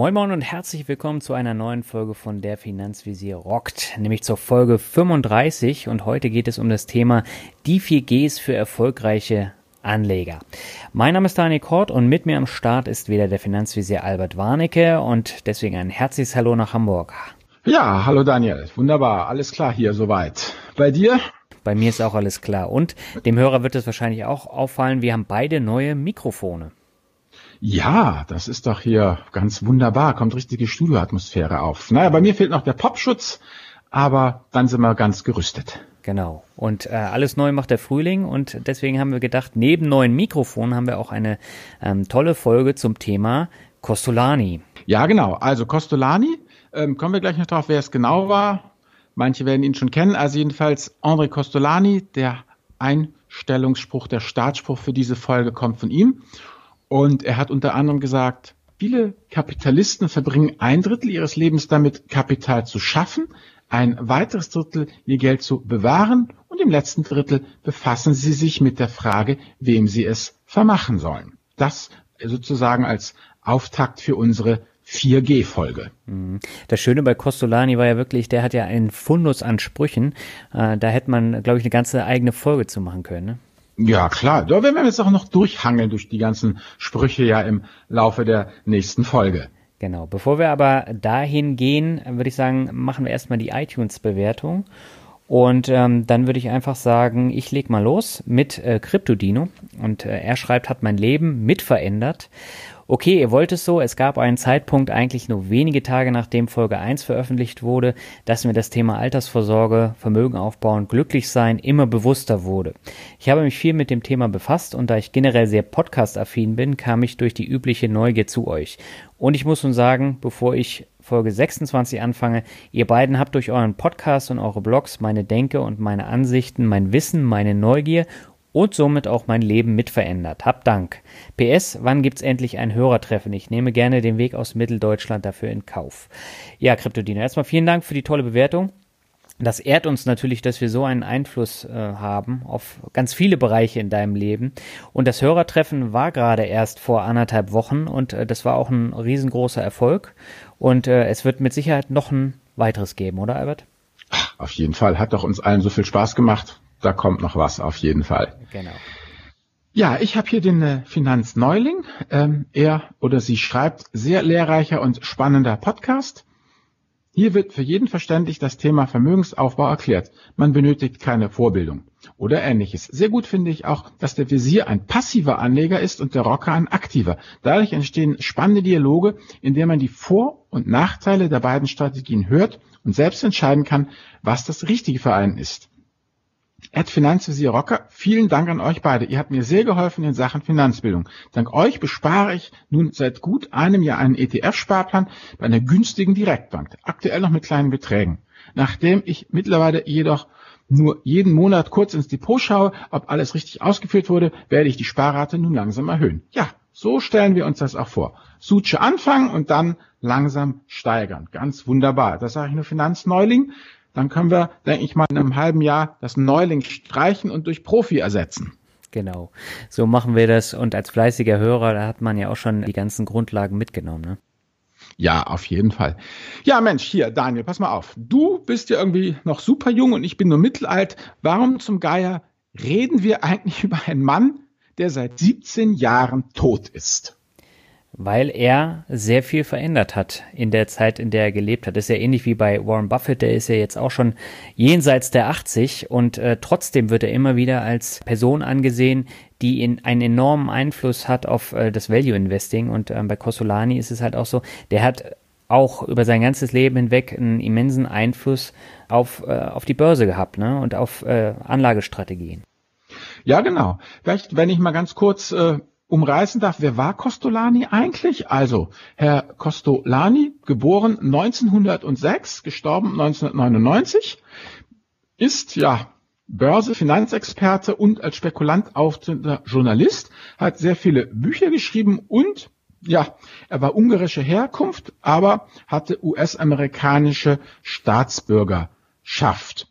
Moin Moin und herzlich willkommen zu einer neuen Folge von Der Finanzvisier rockt, nämlich zur Folge 35 und heute geht es um das Thema die 4 Gs für erfolgreiche Anleger. Mein Name ist Daniel Kort und mit mir am Start ist wieder der Finanzvisier Albert Warnecke und deswegen ein herzliches Hallo nach Hamburg. Ja, hallo Daniel, wunderbar, alles klar hier soweit. Bei dir? Bei mir ist auch alles klar und dem Hörer wird es wahrscheinlich auch auffallen, wir haben beide neue Mikrofone. Ja, das ist doch hier ganz wunderbar, kommt richtige Studioatmosphäre auf. Naja, bei mir fehlt noch der Popschutz, aber dann sind wir ganz gerüstet. Genau. Und äh, alles neu macht der Frühling und deswegen haben wir gedacht, neben neuen Mikrofonen haben wir auch eine ähm, tolle Folge zum Thema Costolani. Ja, genau. Also Costolani, ähm, kommen wir gleich noch drauf, wer es genau war. Manche werden ihn schon kennen. Also jedenfalls André Costolani, der Einstellungsspruch, der Startspruch für diese Folge kommt von ihm. Und er hat unter anderem gesagt, viele Kapitalisten verbringen ein Drittel ihres Lebens damit, Kapital zu schaffen, ein weiteres Drittel ihr Geld zu bewahren und im letzten Drittel befassen sie sich mit der Frage, wem sie es vermachen sollen. Das sozusagen als Auftakt für unsere 4G-Folge. Mhm. Das Schöne bei Costolani war ja wirklich, der hat ja einen Fundus an Sprüchen. Äh, da hätte man, glaube ich, eine ganze eigene Folge zu machen können. Ne? Ja, klar. Da werden wir jetzt auch noch durchhangeln durch die ganzen Sprüche ja im Laufe der nächsten Folge. Genau. Bevor wir aber dahin gehen, würde ich sagen, machen wir erstmal die iTunes-Bewertung. Und ähm, dann würde ich einfach sagen, ich leg mal los mit äh, CryptoDino. Und äh, er schreibt, hat mein Leben mitverändert okay, ihr wollt es so, es gab einen Zeitpunkt, eigentlich nur wenige Tage nachdem Folge 1 veröffentlicht wurde, dass mir das Thema Altersvorsorge, Vermögen aufbauen, glücklich sein immer bewusster wurde. Ich habe mich viel mit dem Thema befasst und da ich generell sehr podcast-affin bin, kam ich durch die übliche Neugier zu euch. Und ich muss nun sagen, bevor ich Folge 26 anfange, ihr beiden habt durch euren Podcast und eure Blogs meine Denke und meine Ansichten, mein Wissen, meine Neugier und somit auch mein Leben mitverändert. Hab Dank. PS, wann gibt's endlich ein Hörertreffen? Ich nehme gerne den Weg aus Mitteldeutschland dafür in Kauf. Ja, Kryptodino, erstmal vielen Dank für die tolle Bewertung. Das ehrt uns natürlich, dass wir so einen Einfluss äh, haben auf ganz viele Bereiche in deinem Leben. Und das Hörertreffen war gerade erst vor anderthalb Wochen und äh, das war auch ein riesengroßer Erfolg. Und äh, es wird mit Sicherheit noch ein weiteres geben, oder Albert? Auf jeden Fall. Hat doch uns allen so viel Spaß gemacht da kommt noch was auf jeden Fall. Genau. Ja, ich habe hier den äh, Finanzneuling. Ähm, er oder sie schreibt sehr lehrreicher und spannender Podcast. Hier wird für jeden verständlich das Thema Vermögensaufbau erklärt. Man benötigt keine Vorbildung oder ähnliches. Sehr gut finde ich auch, dass der Visier ein passiver Anleger ist und der Rocker ein aktiver. Dadurch entstehen spannende Dialoge, in denen man die Vor- und Nachteile der beiden Strategien hört und selbst entscheiden kann, was das Richtige für einen ist. Ed Finanzvisier Rocker, vielen Dank an euch beide. Ihr habt mir sehr geholfen in Sachen Finanzbildung. Dank euch bespare ich nun seit gut einem Jahr einen ETF-Sparplan bei einer günstigen Direktbank, aktuell noch mit kleinen Beträgen. Nachdem ich mittlerweile jedoch nur jeden Monat kurz ins Depot schaue, ob alles richtig ausgeführt wurde, werde ich die Sparrate nun langsam erhöhen. Ja, so stellen wir uns das auch vor. Suche anfangen und dann langsam steigern. Ganz wunderbar. Das sage ich nur Finanzneuling dann können wir, denke ich mal, in einem halben Jahr das Neuling streichen und durch Profi ersetzen. Genau. So machen wir das. Und als fleißiger Hörer, da hat man ja auch schon die ganzen Grundlagen mitgenommen, ne? Ja, auf jeden Fall. Ja, Mensch, hier, Daniel, pass mal auf. Du bist ja irgendwie noch super jung und ich bin nur mittelalt. Warum zum Geier reden wir eigentlich über einen Mann, der seit 17 Jahren tot ist? Weil er sehr viel verändert hat in der Zeit, in der er gelebt hat. Das ist ja ähnlich wie bei Warren Buffett, der ist ja jetzt auch schon jenseits der 80 und äh, trotzdem wird er immer wieder als Person angesehen, die in, einen enormen Einfluss hat auf äh, das Value Investing und ähm, bei Cosolani ist es halt auch so, der hat auch über sein ganzes Leben hinweg einen immensen Einfluss auf, äh, auf die Börse gehabt ne? und auf äh, Anlagestrategien. Ja, genau. Vielleicht, wenn ich mal ganz kurz äh, umreißen darf, wer war Costolani eigentlich? Also, Herr Costolani, geboren 1906, gestorben 1999, ist ja Börse, Finanzexperte und als Spekulant auftretender Journalist, hat sehr viele Bücher geschrieben und ja, er war ungarische Herkunft, aber hatte US-amerikanische Staatsbürgerschaft.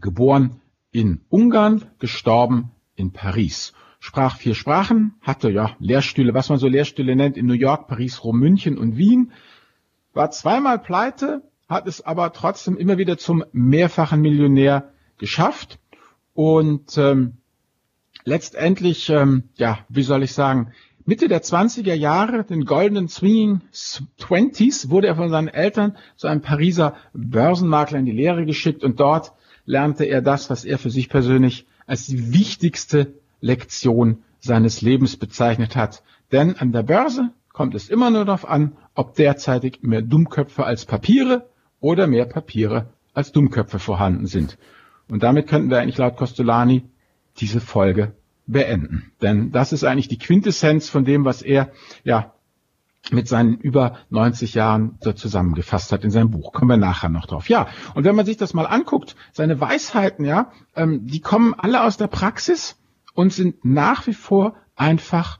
Geboren in Ungarn, gestorben in Paris sprach vier Sprachen, hatte ja Lehrstühle, was man so Lehrstühle nennt, in New York, Paris, Rom, München und Wien, war zweimal pleite, hat es aber trotzdem immer wieder zum mehrfachen Millionär geschafft. Und ähm, letztendlich, ähm, ja, wie soll ich sagen, Mitte der 20er Jahre, den goldenen Swinging Twenties, wurde er von seinen Eltern zu einem Pariser Börsenmakler in die Lehre geschickt und dort lernte er das, was er für sich persönlich als die wichtigste Lektion seines Lebens bezeichnet hat. Denn an der Börse kommt es immer nur darauf an, ob derzeitig mehr Dummköpfe als Papiere oder mehr Papiere als Dummköpfe vorhanden sind. Und damit könnten wir eigentlich laut Costolani diese Folge beenden. Denn das ist eigentlich die Quintessenz von dem, was er ja mit seinen über 90 Jahren so zusammengefasst hat in seinem Buch. Kommen wir nachher noch drauf. Ja, und wenn man sich das mal anguckt, seine Weisheiten, ja, ähm, die kommen alle aus der Praxis und sind nach wie vor einfach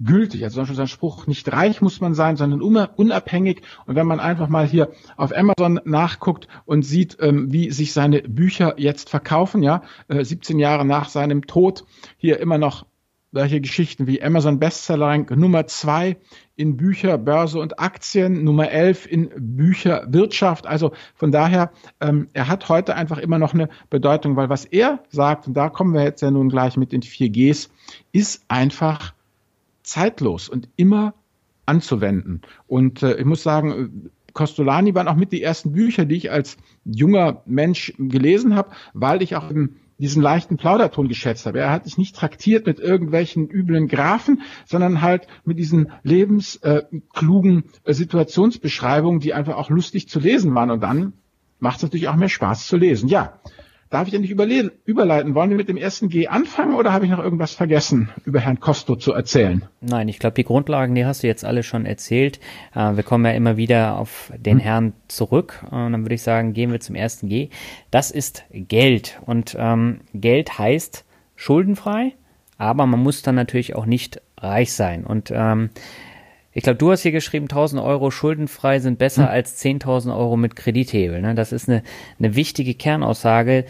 gültig. Also zum Beispiel sein Spruch, nicht reich muss man sein, sondern unabhängig. Und wenn man einfach mal hier auf Amazon nachguckt und sieht, ähm, wie sich seine Bücher jetzt verkaufen, ja, äh, 17 Jahre nach seinem Tod, hier immer noch solche Geschichten wie Amazon Bestseller Rank Nummer zwei in Bücher, Börse und Aktien, Nummer elf in Bücher, Wirtschaft. Also von daher, ähm, er hat heute einfach immer noch eine Bedeutung, weil was er sagt, und da kommen wir jetzt ja nun gleich mit den vier Gs, ist einfach zeitlos und immer anzuwenden. Und äh, ich muss sagen, Costolani waren auch mit die ersten Bücher, die ich als junger Mensch gelesen habe, weil ich auch im diesen leichten Plauderton geschätzt habe. Er hat sich nicht traktiert mit irgendwelchen üblen Graphen, sondern halt mit diesen lebensklugen äh, Situationsbeschreibungen, die einfach auch lustig zu lesen waren. Und dann macht es natürlich auch mehr Spaß zu lesen. Ja, Darf ich nicht überleiten? Wollen wir mit dem ersten G anfangen oder habe ich noch irgendwas vergessen, über Herrn Costo zu erzählen? Nein, ich glaube, die Grundlagen, die hast du jetzt alle schon erzählt. Äh, wir kommen ja immer wieder auf den hm. Herrn zurück. Und dann würde ich sagen, gehen wir zum ersten G. Das ist Geld. Und ähm, Geld heißt schuldenfrei, aber man muss dann natürlich auch nicht reich sein. Und ähm, ich glaube, du hast hier geschrieben, 1000 Euro schuldenfrei sind besser hm. als 10.000 Euro mit Kredithebel. Ne? Das ist eine, eine wichtige Kernaussage,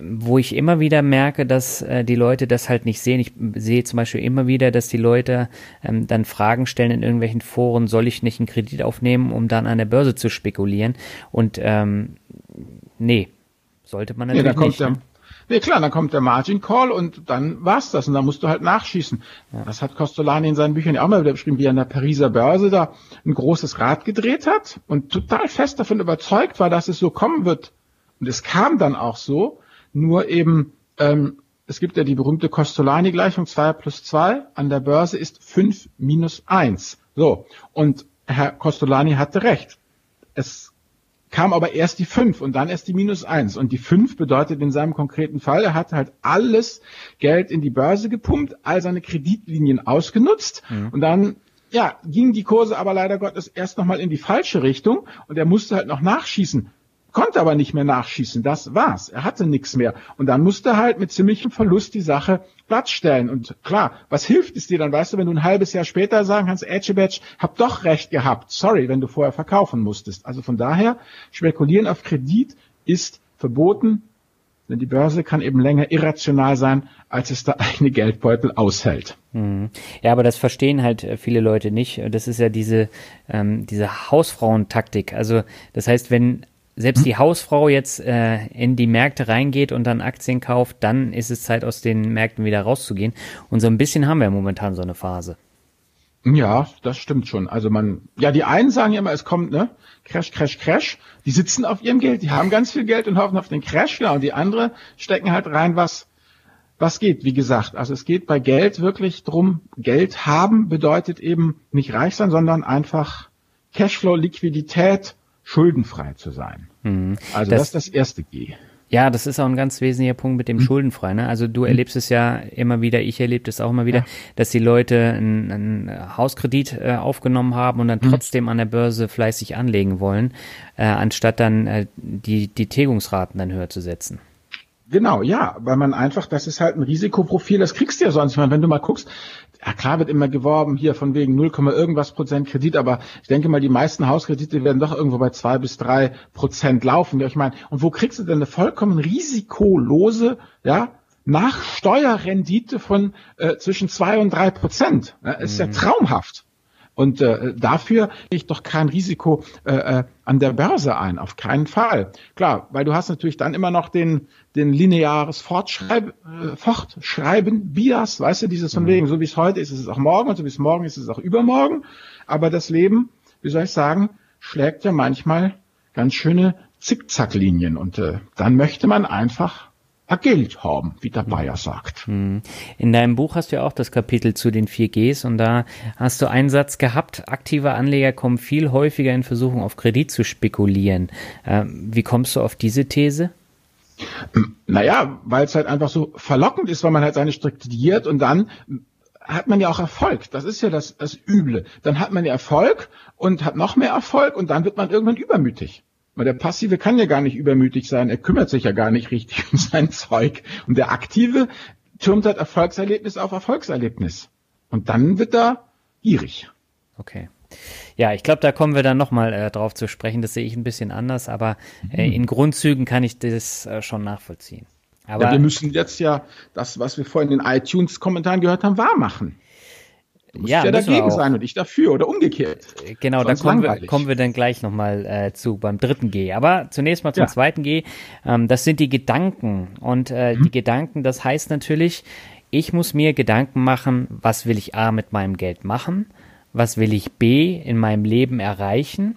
wo ich immer wieder merke, dass äh, die Leute das halt nicht sehen. Ich sehe zum Beispiel immer wieder, dass die Leute ähm, dann Fragen stellen in irgendwelchen Foren, soll ich nicht einen Kredit aufnehmen, um dann an der Börse zu spekulieren? Und ähm, nee, sollte man natürlich ja, nicht. Der, ne? Nee, klar, dann kommt der Margin Call und dann war's das und dann musst du halt nachschießen. Ja. Das hat Costolani in seinen Büchern ja auch mal wieder beschrieben, wie er an der Pariser Börse da ein großes Rad gedreht hat und total fest davon überzeugt war, dass es so kommen wird. Und es kam dann auch so, nur eben, ähm, es gibt ja die berühmte Costolani-Gleichung, 2 plus 2 an der Börse ist 5 minus 1. So, und Herr Costolani hatte recht. Es kam aber erst die 5 und dann erst die minus 1. Und die 5 bedeutet in seinem konkreten Fall, er hat halt alles Geld in die Börse gepumpt, all seine Kreditlinien ausgenutzt mhm. und dann ja, gingen die Kurse aber leider Gottes erst nochmal in die falsche Richtung und er musste halt noch nachschießen konnte aber nicht mehr nachschießen. Das war's. Er hatte nichts mehr. Und dann musste er halt mit ziemlichem Verlust die Sache plattstellen. Und klar, was hilft es dir dann, weißt du, wenn du ein halbes Jahr später sagen kannst, Edgebatch, hab doch recht gehabt. Sorry, wenn du vorher verkaufen musstest. Also von daher, spekulieren auf Kredit ist verboten, denn die Börse kann eben länger irrational sein, als es der eigene Geldbeutel aushält. Mhm. Ja, aber das verstehen halt äh, viele Leute nicht. Das ist ja diese, ähm, diese Hausfrauentaktik. Also das heißt, wenn selbst die Hausfrau jetzt äh, in die Märkte reingeht und dann Aktien kauft, dann ist es Zeit, aus den Märkten wieder rauszugehen. Und so ein bisschen haben wir momentan so eine Phase. Ja, das stimmt schon. Also man, ja, die einen sagen ja immer, es kommt, ne, Crash, Crash, Crash. Die sitzen auf ihrem Geld, die haben ganz viel Geld und hoffen auf den Crash, genau. Und die andere stecken halt rein, was, was geht, wie gesagt. Also es geht bei Geld wirklich drum, Geld haben bedeutet eben nicht reich sein, sondern einfach Cashflow, Liquidität, schuldenfrei zu sein. Mhm. Also das, das ist das erste G. Ja, das ist auch ein ganz wesentlicher Punkt mit dem mhm. Schuldenfrei. Ne? Also du mhm. erlebst es ja immer wieder, ich erlebe es auch immer wieder, ja. dass die Leute einen, einen Hauskredit äh, aufgenommen haben und dann mhm. trotzdem an der Börse fleißig anlegen wollen, äh, anstatt dann äh, die, die Tilgungsraten dann höher zu setzen. Genau, ja, weil man einfach, das ist halt ein Risikoprofil, das kriegst du ja sonst. Ich meine, wenn du mal guckst, ja klar wird immer geworben hier von wegen 0, irgendwas Prozent Kredit, aber ich denke mal, die meisten Hauskredite werden doch irgendwo bei zwei bis drei Prozent laufen. Ja, ich meine, und wo kriegst du denn eine vollkommen risikolose, ja, nach Steuerrendite von äh, zwischen zwei und drei Prozent? Ja, ist mhm. ja traumhaft. Und äh, dafür ich doch kein Risiko äh, äh, an der Börse ein, auf keinen Fall. Klar, weil du hast natürlich dann immer noch den, den lineares Fortschreib, äh, Fortschreiben, Bias, weißt du, dieses von mhm. wegen, so wie es heute ist, ist es auch morgen und so wie es morgen ist, ist es auch übermorgen. Aber das Leben, wie soll ich sagen, schlägt ja manchmal ganz schöne Zickzacklinien und äh, dann möchte man einfach Geld haben, wie der Bayer sagt. Hm. In deinem Buch hast du ja auch das Kapitel zu den 4Gs und da hast du einen Satz gehabt, aktive Anleger kommen viel häufiger in Versuchung, auf Kredit zu spekulieren. Ähm, wie kommst du auf diese These? Naja, weil es halt einfach so verlockend ist, weil man halt seine studiert und dann hat man ja auch Erfolg. Das ist ja das, das Üble. Dann hat man ja Erfolg und hat noch mehr Erfolg und dann wird man irgendwann übermütig. Weil der Passive kann ja gar nicht übermütig sein, er kümmert sich ja gar nicht richtig um sein Zeug. Und der Aktive türmt halt Erfolgserlebnis auf Erfolgserlebnis. Und dann wird er gierig. Okay. Ja, ich glaube, da kommen wir dann nochmal äh, drauf zu sprechen. Das sehe ich ein bisschen anders, aber äh, mhm. in Grundzügen kann ich das äh, schon nachvollziehen. Aber ja, wir müssen jetzt ja das, was wir vorhin in den iTunes-Kommentaren gehört haben, wahr machen. Du musst ja, ja dagegen sein und ich dafür oder umgekehrt. Genau, da kommen wir, kommen wir dann gleich nochmal äh, zu beim dritten G. Aber zunächst mal zum ja. zweiten G. Ähm, das sind die Gedanken. Und äh, mhm. die Gedanken, das heißt natürlich, ich muss mir Gedanken machen, was will ich A mit meinem Geld machen, was will ich B in meinem Leben erreichen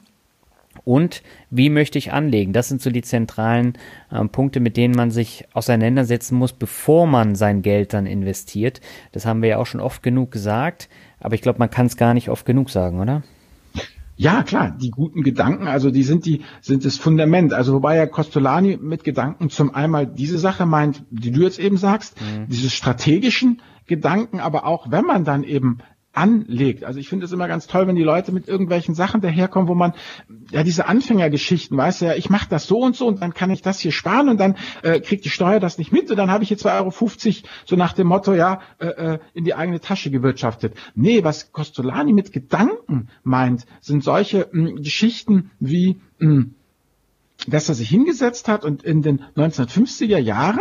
und wie möchte ich anlegen? Das sind so die zentralen äh, Punkte, mit denen man sich auseinandersetzen muss, bevor man sein Geld dann investiert. Das haben wir ja auch schon oft genug gesagt, aber ich glaube, man kann es gar nicht oft genug sagen, oder? Ja, klar, die guten Gedanken, also die sind die, sind das Fundament. Also wobei ja Costolani mit Gedanken zum einmal diese Sache meint, die du jetzt eben sagst, mhm. diese strategischen Gedanken, aber auch wenn man dann eben anlegt. Also ich finde es immer ganz toll, wenn die Leute mit irgendwelchen Sachen daherkommen, wo man ja diese Anfängergeschichten, weiß ja, ich mache das so und so und dann kann ich das hier sparen und dann äh, kriegt die Steuer das nicht mit und dann habe ich hier 2,50 Euro so nach dem Motto, ja, äh, äh, in die eigene Tasche gewirtschaftet. Nee, was Costolani mit Gedanken meint, sind solche mh, Geschichten wie mh, dass er sich hingesetzt hat und in den 1950er Jahren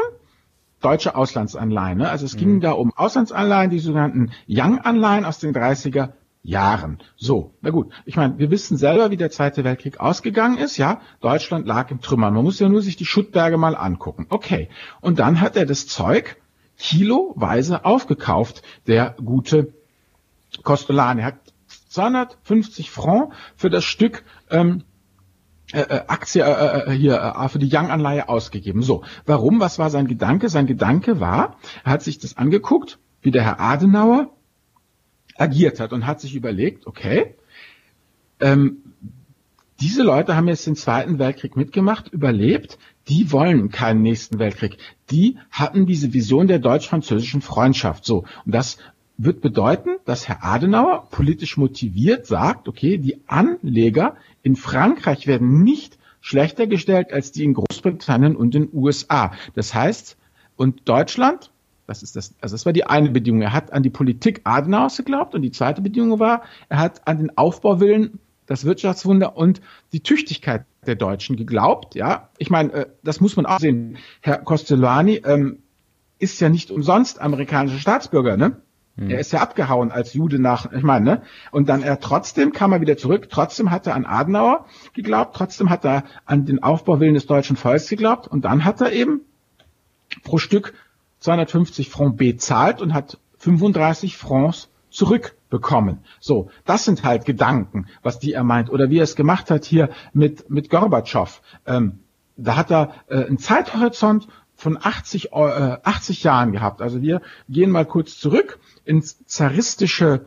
deutsche Auslandsanleihen. Ne? Also es ging mhm. da um Auslandsanleihen, die sogenannten Young-Anleihen aus den 30er Jahren. So, na gut. Ich meine, wir wissen selber, wie der Zweite Weltkrieg ausgegangen ist. Ja, Deutschland lag im Trümmern. Man muss ja nur sich die Schuttberge mal angucken. Okay. Und dann hat er das Zeug kiloweise aufgekauft, der gute Costolani. Er hat 250 Franc für das Stück ähm, äh, äh, Aktie äh, äh, hier äh, für die Young-Anleihe ausgegeben. So, warum? Was war sein Gedanke? Sein Gedanke war, er hat sich das angeguckt, wie der Herr Adenauer agiert hat und hat sich überlegt, okay, ähm, diese Leute haben jetzt den Zweiten Weltkrieg mitgemacht, überlebt, die wollen keinen nächsten Weltkrieg. Die hatten diese Vision der deutsch-französischen Freundschaft. So, und das wird bedeuten, dass Herr Adenauer politisch motiviert sagt, okay, die Anleger in Frankreich werden nicht schlechter gestellt als die in Großbritannien und den USA. Das heißt, und Deutschland, das ist das, also das war die eine Bedingung. Er hat an die Politik Adenauers geglaubt und die zweite Bedingung war, er hat an den Aufbauwillen, das Wirtschaftswunder und die Tüchtigkeit der Deutschen geglaubt. Ja, ich meine, äh, das muss man auch sehen. Herr Costellani ähm, ist ja nicht umsonst amerikanischer Staatsbürger, ne? Er ist ja abgehauen als Jude nach, ich meine, ne? Und dann er trotzdem kam er wieder zurück, trotzdem hat er an Adenauer geglaubt, trotzdem hat er an den Aufbauwillen des deutschen Volkes geglaubt und dann hat er eben pro Stück 250 Francs bezahlt und hat 35 Francs zurückbekommen. So, das sind halt Gedanken, was die er meint. Oder wie er es gemacht hat hier mit, mit Gorbatschow. Ähm, da hat er äh, einen Zeithorizont von 80, äh, 80 Jahren gehabt. Also wir gehen mal kurz zurück ins zaristische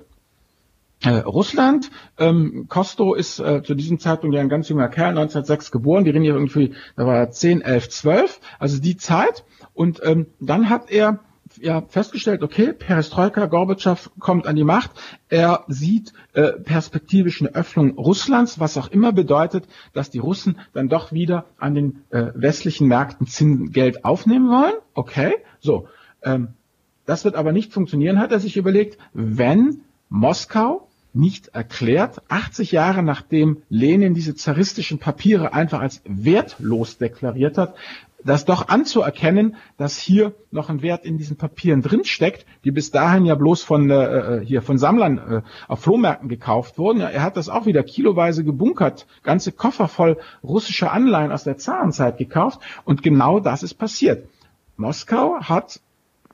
äh, Russland. Ähm, Kosto ist äh, zu diesem Zeitpunkt ja ein ganz junger Kerl, 1906 geboren. Die reden hier irgendwie, da war er 10, 11, 12, also die Zeit. Und ähm, dann hat er ja festgestellt, okay, Perestroika, Gorbatschow kommt an die Macht. Er sieht äh, perspektivisch eine Öffnung Russlands, was auch immer bedeutet, dass die Russen dann doch wieder an den äh, westlichen Märkten Zinsgeld aufnehmen wollen. Okay, so. Ähm, das wird aber nicht funktionieren, hat er sich überlegt, wenn Moskau nicht erklärt, 80 Jahre nachdem Lenin diese zaristischen Papiere einfach als wertlos deklariert hat, das doch anzuerkennen, dass hier noch ein Wert in diesen Papieren drinsteckt, die bis dahin ja bloß von äh, äh, hier von Sammlern äh, auf Flohmärkten gekauft wurden. Ja, er hat das auch wieder kiloweise gebunkert, ganze Koffer voll russischer Anleihen aus der Zarenzeit gekauft und genau das ist passiert. Moskau hat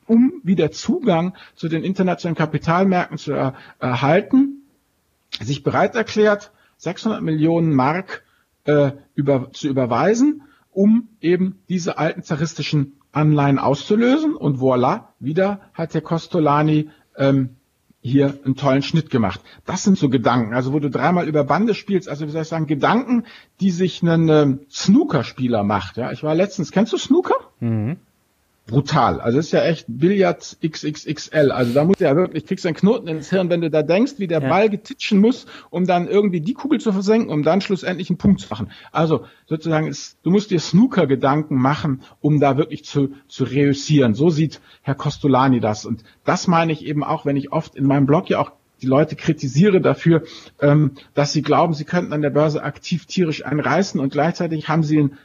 um wieder Zugang zu den internationalen Kapitalmärkten zu er, erhalten, sich bereit erklärt, 600 Millionen Mark äh, über, zu überweisen, um eben diese alten zaristischen Anleihen auszulösen. Und voilà, wieder hat der Costolani ähm, hier einen tollen Schnitt gemacht. Das sind so Gedanken, also wo du dreimal über Bande spielst, also wie soll ich sagen, Gedanken, die sich ein ähm, Snookerspieler macht. Ja, ich war letztens, kennst du Snooker? Mhm brutal. Also es ist ja echt Billard XXXL. Also da muss ja wirklich, kriegst einen Knoten ins Hirn, wenn du da denkst, wie der ja. Ball getitschen muss, um dann irgendwie die Kugel zu versenken, um dann schlussendlich einen Punkt zu machen. Also sozusagen, ist, du musst dir Snooker-Gedanken machen, um da wirklich zu, zu reüssieren. So sieht Herr Costolani das. Und das meine ich eben auch, wenn ich oft in meinem Blog ja auch die Leute kritisiere dafür, ähm, dass sie glauben, sie könnten an der Börse aktiv tierisch einreißen und gleichzeitig haben sie einen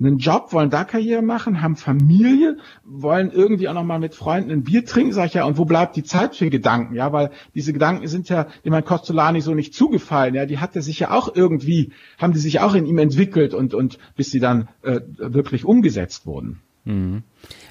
einen Job, wollen da Karriere machen, haben Familie, wollen irgendwie auch nochmal mit Freunden ein Bier trinken, sag ich ja, und wo bleibt die Zeit für Gedanken, ja, weil diese Gedanken sind ja dem Herrn Costolani so nicht zugefallen, ja, die hat er sich ja auch irgendwie, haben die sich auch in ihm entwickelt und, und bis sie dann äh, wirklich umgesetzt wurden. Mhm.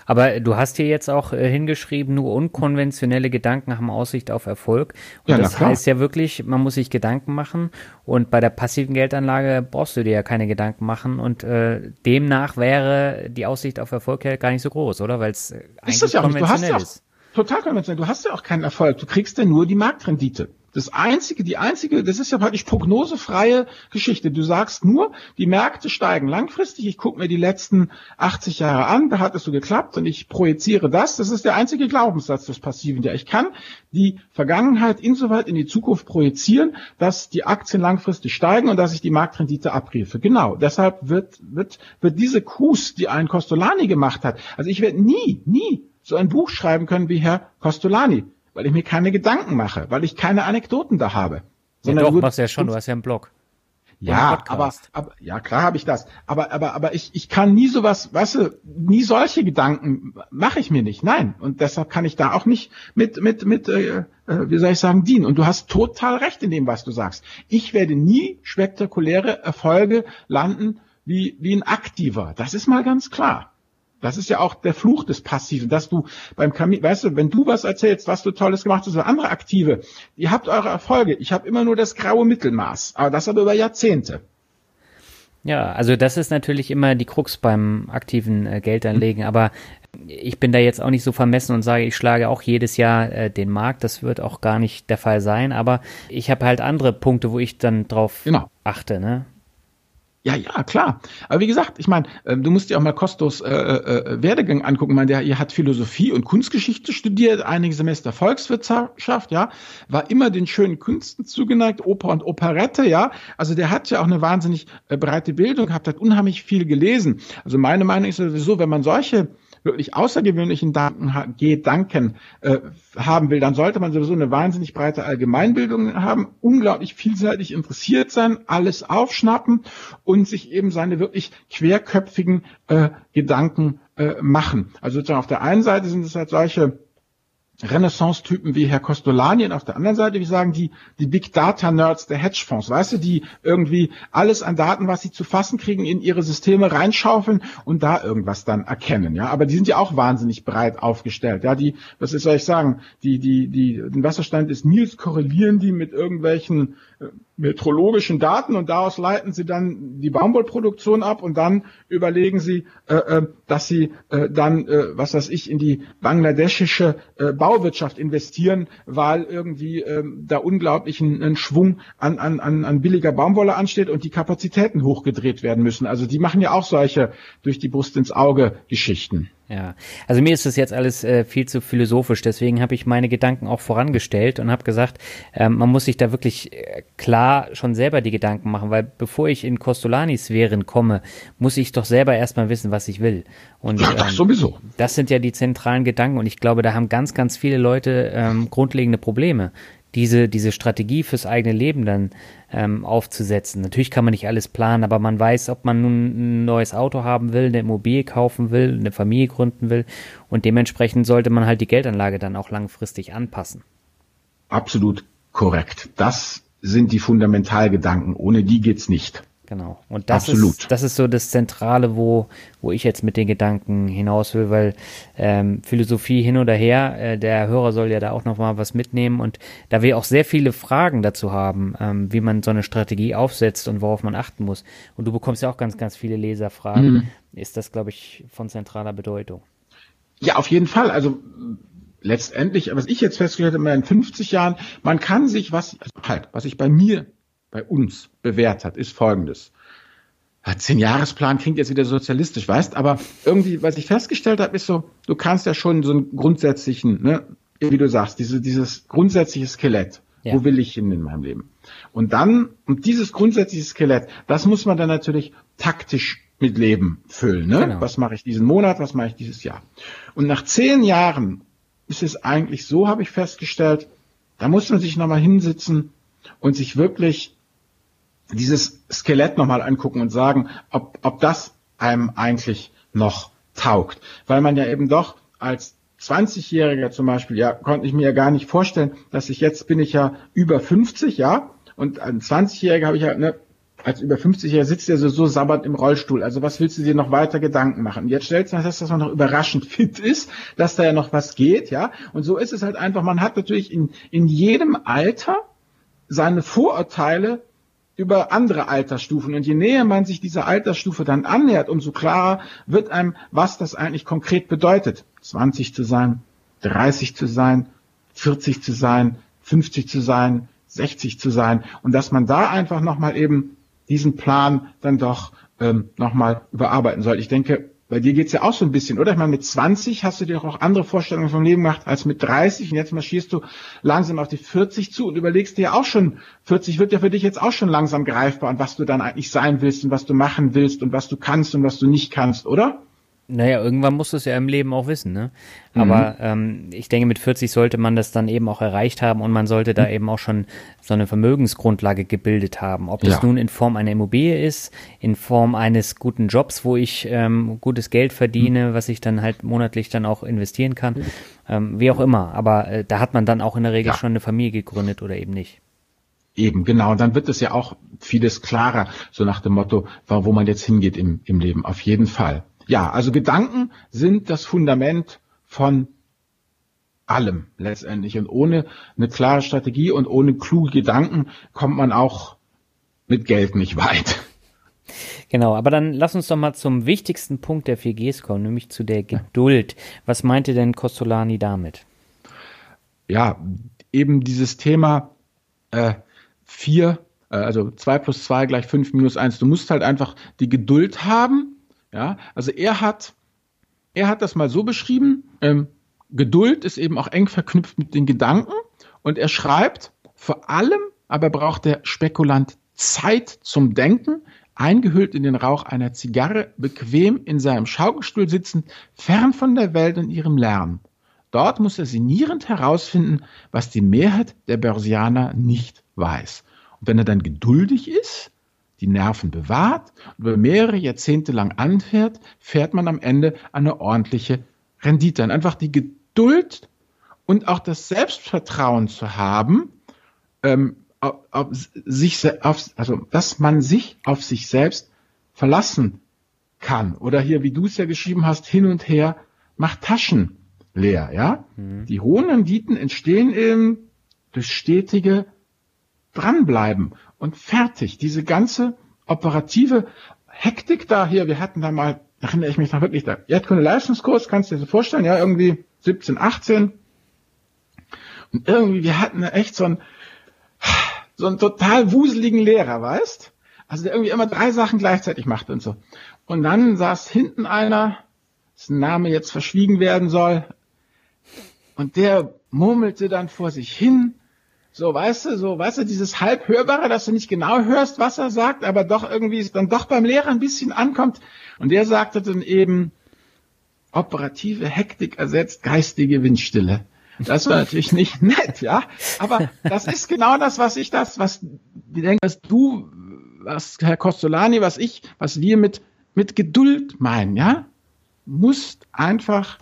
Aber du hast hier jetzt auch äh, hingeschrieben, nur unkonventionelle Gedanken haben Aussicht auf Erfolg. Und ja, das heißt ja wirklich, man muss sich Gedanken machen. Und bei der passiven Geldanlage brauchst du dir ja keine Gedanken machen. Und äh, demnach wäre die Aussicht auf Erfolg ja gar nicht so groß, oder? Weil es eigentlich ja konventionell ist. Total konventionell. Du hast ja auch keinen Erfolg. Du kriegst ja nur die Marktrendite. Das einzige, die einzige, das ist ja praktisch prognosefreie Geschichte. Du sagst nur, die Märkte steigen langfristig. Ich gucke mir die letzten 80 Jahre an, da hat es so geklappt und ich projiziere das. Das ist der einzige Glaubenssatz des Passiven. Ja, ich kann die Vergangenheit insoweit in die Zukunft projizieren, dass die Aktien langfristig steigen und dass ich die Marktrendite abriefe. Genau. Deshalb wird, wird, wird diese Kus, die ein Costolani gemacht hat, also ich werde nie, nie so ein Buch schreiben können wie Herr Costolani weil ich mir keine Gedanken mache, weil ich keine Anekdoten da habe. Ja, doch, machst ja schon, du hast ja einen Blog. Ja, aber, aber ja klar habe ich das. Aber aber aber ich ich kann nie sowas, weißt du, nie solche Gedanken mache ich mir nicht. Nein, und deshalb kann ich da auch nicht mit mit mit äh, äh, wie soll ich sagen dienen. Und du hast total recht in dem, was du sagst. Ich werde nie spektakuläre Erfolge landen wie wie ein aktiver. Das ist mal ganz klar. Das ist ja auch der Fluch des Passiven, dass du beim Kamin, weißt du, wenn du was erzählst, was du Tolles gemacht hast, oder andere Aktive, ihr habt eure Erfolge. Ich habe immer nur das graue Mittelmaß, aber das aber über Jahrzehnte. Ja, also das ist natürlich immer die Krux beim aktiven äh, Geldanlegen, aber ich bin da jetzt auch nicht so vermessen und sage, ich schlage auch jedes Jahr äh, den Markt. Das wird auch gar nicht der Fall sein, aber ich habe halt andere Punkte, wo ich dann drauf genau. achte, ne? Ja, ja, klar. Aber wie gesagt, ich meine, äh, du musst dir auch mal Kostos äh, äh, äh Werdegang angucken. Ich meine, der ihr hat Philosophie und Kunstgeschichte studiert, einige Semester Volkswirtschaft, ja, war immer den schönen Künsten zugeneigt, Oper und Operette, ja. Also der hat ja auch eine wahnsinnig äh, breite Bildung gehabt, hat unheimlich viel gelesen. Also meine Meinung ist sowieso, wenn man solche wirklich außergewöhnlichen Gedanken äh, haben will, dann sollte man sowieso eine wahnsinnig breite Allgemeinbildung haben, unglaublich vielseitig interessiert sein, alles aufschnappen und sich eben seine wirklich querköpfigen äh, Gedanken äh, machen. Also sozusagen auf der einen Seite sind es halt solche Renaissance-Typen wie Herr Costolani und auf der anderen Seite, wie sagen die, die Big Data Nerds der Hedgefonds, weißt du, die irgendwie alles an Daten, was sie zu fassen kriegen, in ihre Systeme reinschaufeln und da irgendwas dann erkennen, ja. Aber die sind ja auch wahnsinnig breit aufgestellt, ja. Die, was soll ich sagen, die, die, die, den Wasserstand des Nils korrelieren die mit irgendwelchen äh, metrologischen Daten und daraus leiten sie dann die Baumwollproduktion ab und dann überlegen sie, äh, äh, dass sie äh, dann, äh, was weiß ich, in die bangladeschische äh, Bauwirtschaft investieren, weil irgendwie äh, da unglaublich ein, ein Schwung an, an, an, an billiger Baumwolle ansteht und die Kapazitäten hochgedreht werden müssen. Also die machen ja auch solche durch die Brust ins Auge Geschichten. Ja, also mir ist das jetzt alles äh, viel zu philosophisch, deswegen habe ich meine Gedanken auch vorangestellt und habe gesagt, ähm, man muss sich da wirklich äh, klar schon selber die Gedanken machen, weil bevor ich in Costolani-Sphären komme, muss ich doch selber erstmal wissen, was ich will. Und ähm, Ach, sowieso. das sind ja die zentralen Gedanken und ich glaube, da haben ganz, ganz viele Leute ähm, grundlegende Probleme diese, diese Strategie fürs eigene Leben dann ähm, aufzusetzen. Natürlich kann man nicht alles planen, aber man weiß, ob man nun ein neues Auto haben will, eine Immobilie kaufen will, eine Familie gründen will und dementsprechend sollte man halt die Geldanlage dann auch langfristig anpassen. Absolut korrekt. Das sind die Fundamentalgedanken. Ohne die geht's nicht. Genau. Und das Absolut. ist das ist so das Zentrale, wo wo ich jetzt mit den Gedanken hinaus will, weil ähm, Philosophie hin oder her, äh, der Hörer soll ja da auch noch mal was mitnehmen und da wir auch sehr viele Fragen dazu haben, ähm, wie man so eine Strategie aufsetzt und worauf man achten muss. Und du bekommst ja auch ganz ganz viele Leserfragen. Mhm. Ist das, glaube ich, von zentraler Bedeutung? Ja, auf jeden Fall. Also letztendlich, was ich jetzt festgestellt habe in 50 Jahren, man kann sich was also halt, was ich bei mir bei uns bewährt hat, ist folgendes. Zehn Jahresplan klingt jetzt wieder sozialistisch, weißt, aber irgendwie, was ich festgestellt habe, ist so, du kannst ja schon so einen grundsätzlichen, ne, wie du sagst, diese, dieses grundsätzliche Skelett. Ja. Wo will ich hin in meinem Leben? Und dann, und dieses grundsätzliche Skelett, das muss man dann natürlich taktisch mit Leben füllen. Ne? Genau. Was mache ich diesen Monat, was mache ich dieses Jahr? Und nach zehn Jahren ist es eigentlich so, habe ich festgestellt, da muss man sich nochmal hinsitzen und sich wirklich dieses Skelett nochmal angucken und sagen, ob, ob das einem eigentlich noch taugt. Weil man ja eben doch als 20-Jähriger zum Beispiel, ja, konnte ich mir ja gar nicht vorstellen, dass ich jetzt bin ich ja über 50, ja, und als 20-Jähriger habe ich ja, ne, als über 50-Jähriger sitzt er so, so sabbernd im Rollstuhl. Also was willst du dir noch weiter Gedanken machen? Jetzt stellst du fest, dass man noch überraschend fit ist, dass da ja noch was geht, ja. Und so ist es halt einfach, man hat natürlich in, in jedem Alter seine Vorurteile über andere Altersstufen. Und je näher man sich dieser Altersstufe dann annähert, umso klarer wird einem, was das eigentlich konkret bedeutet. 20 zu sein, 30 zu sein, 40 zu sein, 50 zu sein, 60 zu sein. Und dass man da einfach nochmal eben diesen Plan dann doch ähm, nochmal überarbeiten soll. Ich denke, bei dir geht's ja auch so ein bisschen, oder? Ich meine, mit 20 hast du dir auch andere Vorstellungen vom Leben gemacht als mit 30 und jetzt marschierst du langsam auf die 40 zu und überlegst dir auch schon, 40 wird ja für dich jetzt auch schon langsam greifbar und was du dann eigentlich sein willst und was du machen willst und was du kannst und was du nicht kannst, oder? Naja, irgendwann musst du es ja im Leben auch wissen, ne? Aber mhm. ähm, ich denke, mit 40 sollte man das dann eben auch erreicht haben und man sollte da mhm. eben auch schon so eine Vermögensgrundlage gebildet haben. Ob das ja. nun in Form einer Immobilie ist, in Form eines guten Jobs, wo ich ähm, gutes Geld verdiene, mhm. was ich dann halt monatlich dann auch investieren kann, ähm, wie auch immer. Aber äh, da hat man dann auch in der Regel ja. schon eine Familie gegründet oder eben nicht. Eben, genau. Und dann wird es ja auch vieles klarer, so nach dem Motto, wo man jetzt hingeht im, im Leben. Auf jeden Fall. Ja, also Gedanken sind das Fundament von allem letztendlich. Und ohne eine klare Strategie und ohne kluge Gedanken kommt man auch mit Geld nicht weit. Genau, aber dann lass uns doch mal zum wichtigsten Punkt der 4Gs kommen, nämlich zu der Geduld. Was meinte denn Costolani damit? Ja, eben dieses Thema äh, vier, äh, also zwei plus zwei gleich fünf minus eins. Du musst halt einfach die Geduld haben, ja, also er hat, er hat das mal so beschrieben, ähm, Geduld ist eben auch eng verknüpft mit den Gedanken und er schreibt, vor allem aber braucht der Spekulant Zeit zum Denken, eingehüllt in den Rauch einer Zigarre, bequem in seinem Schaukelstuhl sitzend, fern von der Welt und ihrem Lärm. Dort muss er sinnierend herausfinden, was die Mehrheit der Börsianer nicht weiß. Und wenn er dann geduldig ist, die Nerven bewahrt und über mehrere Jahrzehnte lang anfährt, fährt man am Ende eine ordentliche Rendite an. Einfach die Geduld und auch das Selbstvertrauen zu haben, ähm, auf, auf sich, auf, also dass man sich auf sich selbst verlassen kann. Oder hier, wie du es ja geschrieben hast, hin und her macht Taschen leer. Ja, mhm. die hohen Renditen entstehen eben durch stetige dranbleiben und fertig. Diese ganze operative Hektik da hier, wir hatten da mal, erinnere ich mich noch wirklich, da Erdkunde-Leistungskurs, kannst du dir so vorstellen, ja, irgendwie 17, 18. Und irgendwie, wir hatten da echt so einen, so einen total wuseligen Lehrer, weißt? Also der irgendwie immer drei Sachen gleichzeitig machte und so. Und dann saß hinten einer, dessen Name jetzt verschwiegen werden soll, und der murmelte dann vor sich hin so, weißt du, so, weißt du, dieses halbhörbare, dass du nicht genau hörst, was er sagt, aber doch irgendwie dann doch beim Lehrer ein bisschen ankommt. Und der sagte dann eben, operative Hektik ersetzt geistige Windstille. Das war natürlich nicht nett, ja. Aber das ist genau das, was ich das, was ich denke, was du, was Herr Costolani, was ich, was wir mit, mit Geduld meinen, ja. Musst einfach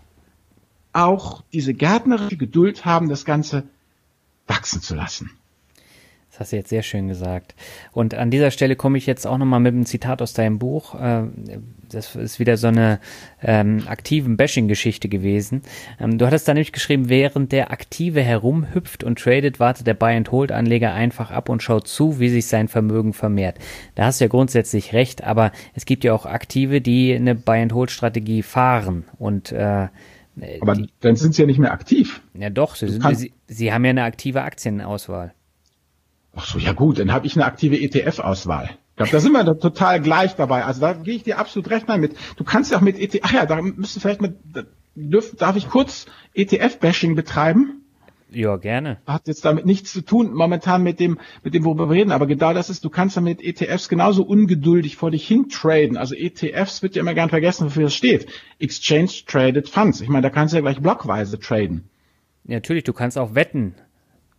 auch diese gärtnerische Geduld haben, das Ganze wachsen zu lassen. Das hast du jetzt sehr schön gesagt. Und an dieser Stelle komme ich jetzt auch nochmal mit einem Zitat aus deinem Buch. Äh, das ist wieder so eine ähm, aktiven Bashing-Geschichte gewesen. Ähm, du hattest da nämlich geschrieben, während der Aktive herumhüpft und tradet, wartet der Buy-and-Hold-Anleger einfach ab und schaut zu, wie sich sein Vermögen vermehrt. Da hast du ja grundsätzlich recht, aber es gibt ja auch Aktive, die eine Buy-and-Hold-Strategie fahren und äh, aber dann sind sie ja nicht mehr aktiv. Ja doch, sie, sind, sie, sie haben ja eine aktive Aktienauswahl. Ach so, ja gut, dann habe ich eine aktive ETF-Auswahl. Ich glaube, da sind wir da total gleich dabei. Also da gehe ich dir absolut recht mal mit. Du kannst ja auch mit ETF, ach ja, da müsste vielleicht mit, dürf, darf ich kurz ETF-Bashing betreiben? Ja, gerne. Hat jetzt damit nichts zu tun, momentan mit dem, mit dem, worüber wir reden. Aber genau das ist, du kannst ja mit ETFs genauso ungeduldig vor dich hin traden. Also ETFs wird ja immer gern vergessen, wofür das steht. Exchange Traded Funds. Ich meine, da kannst du ja gleich blockweise traden. Natürlich, du kannst auch wetten.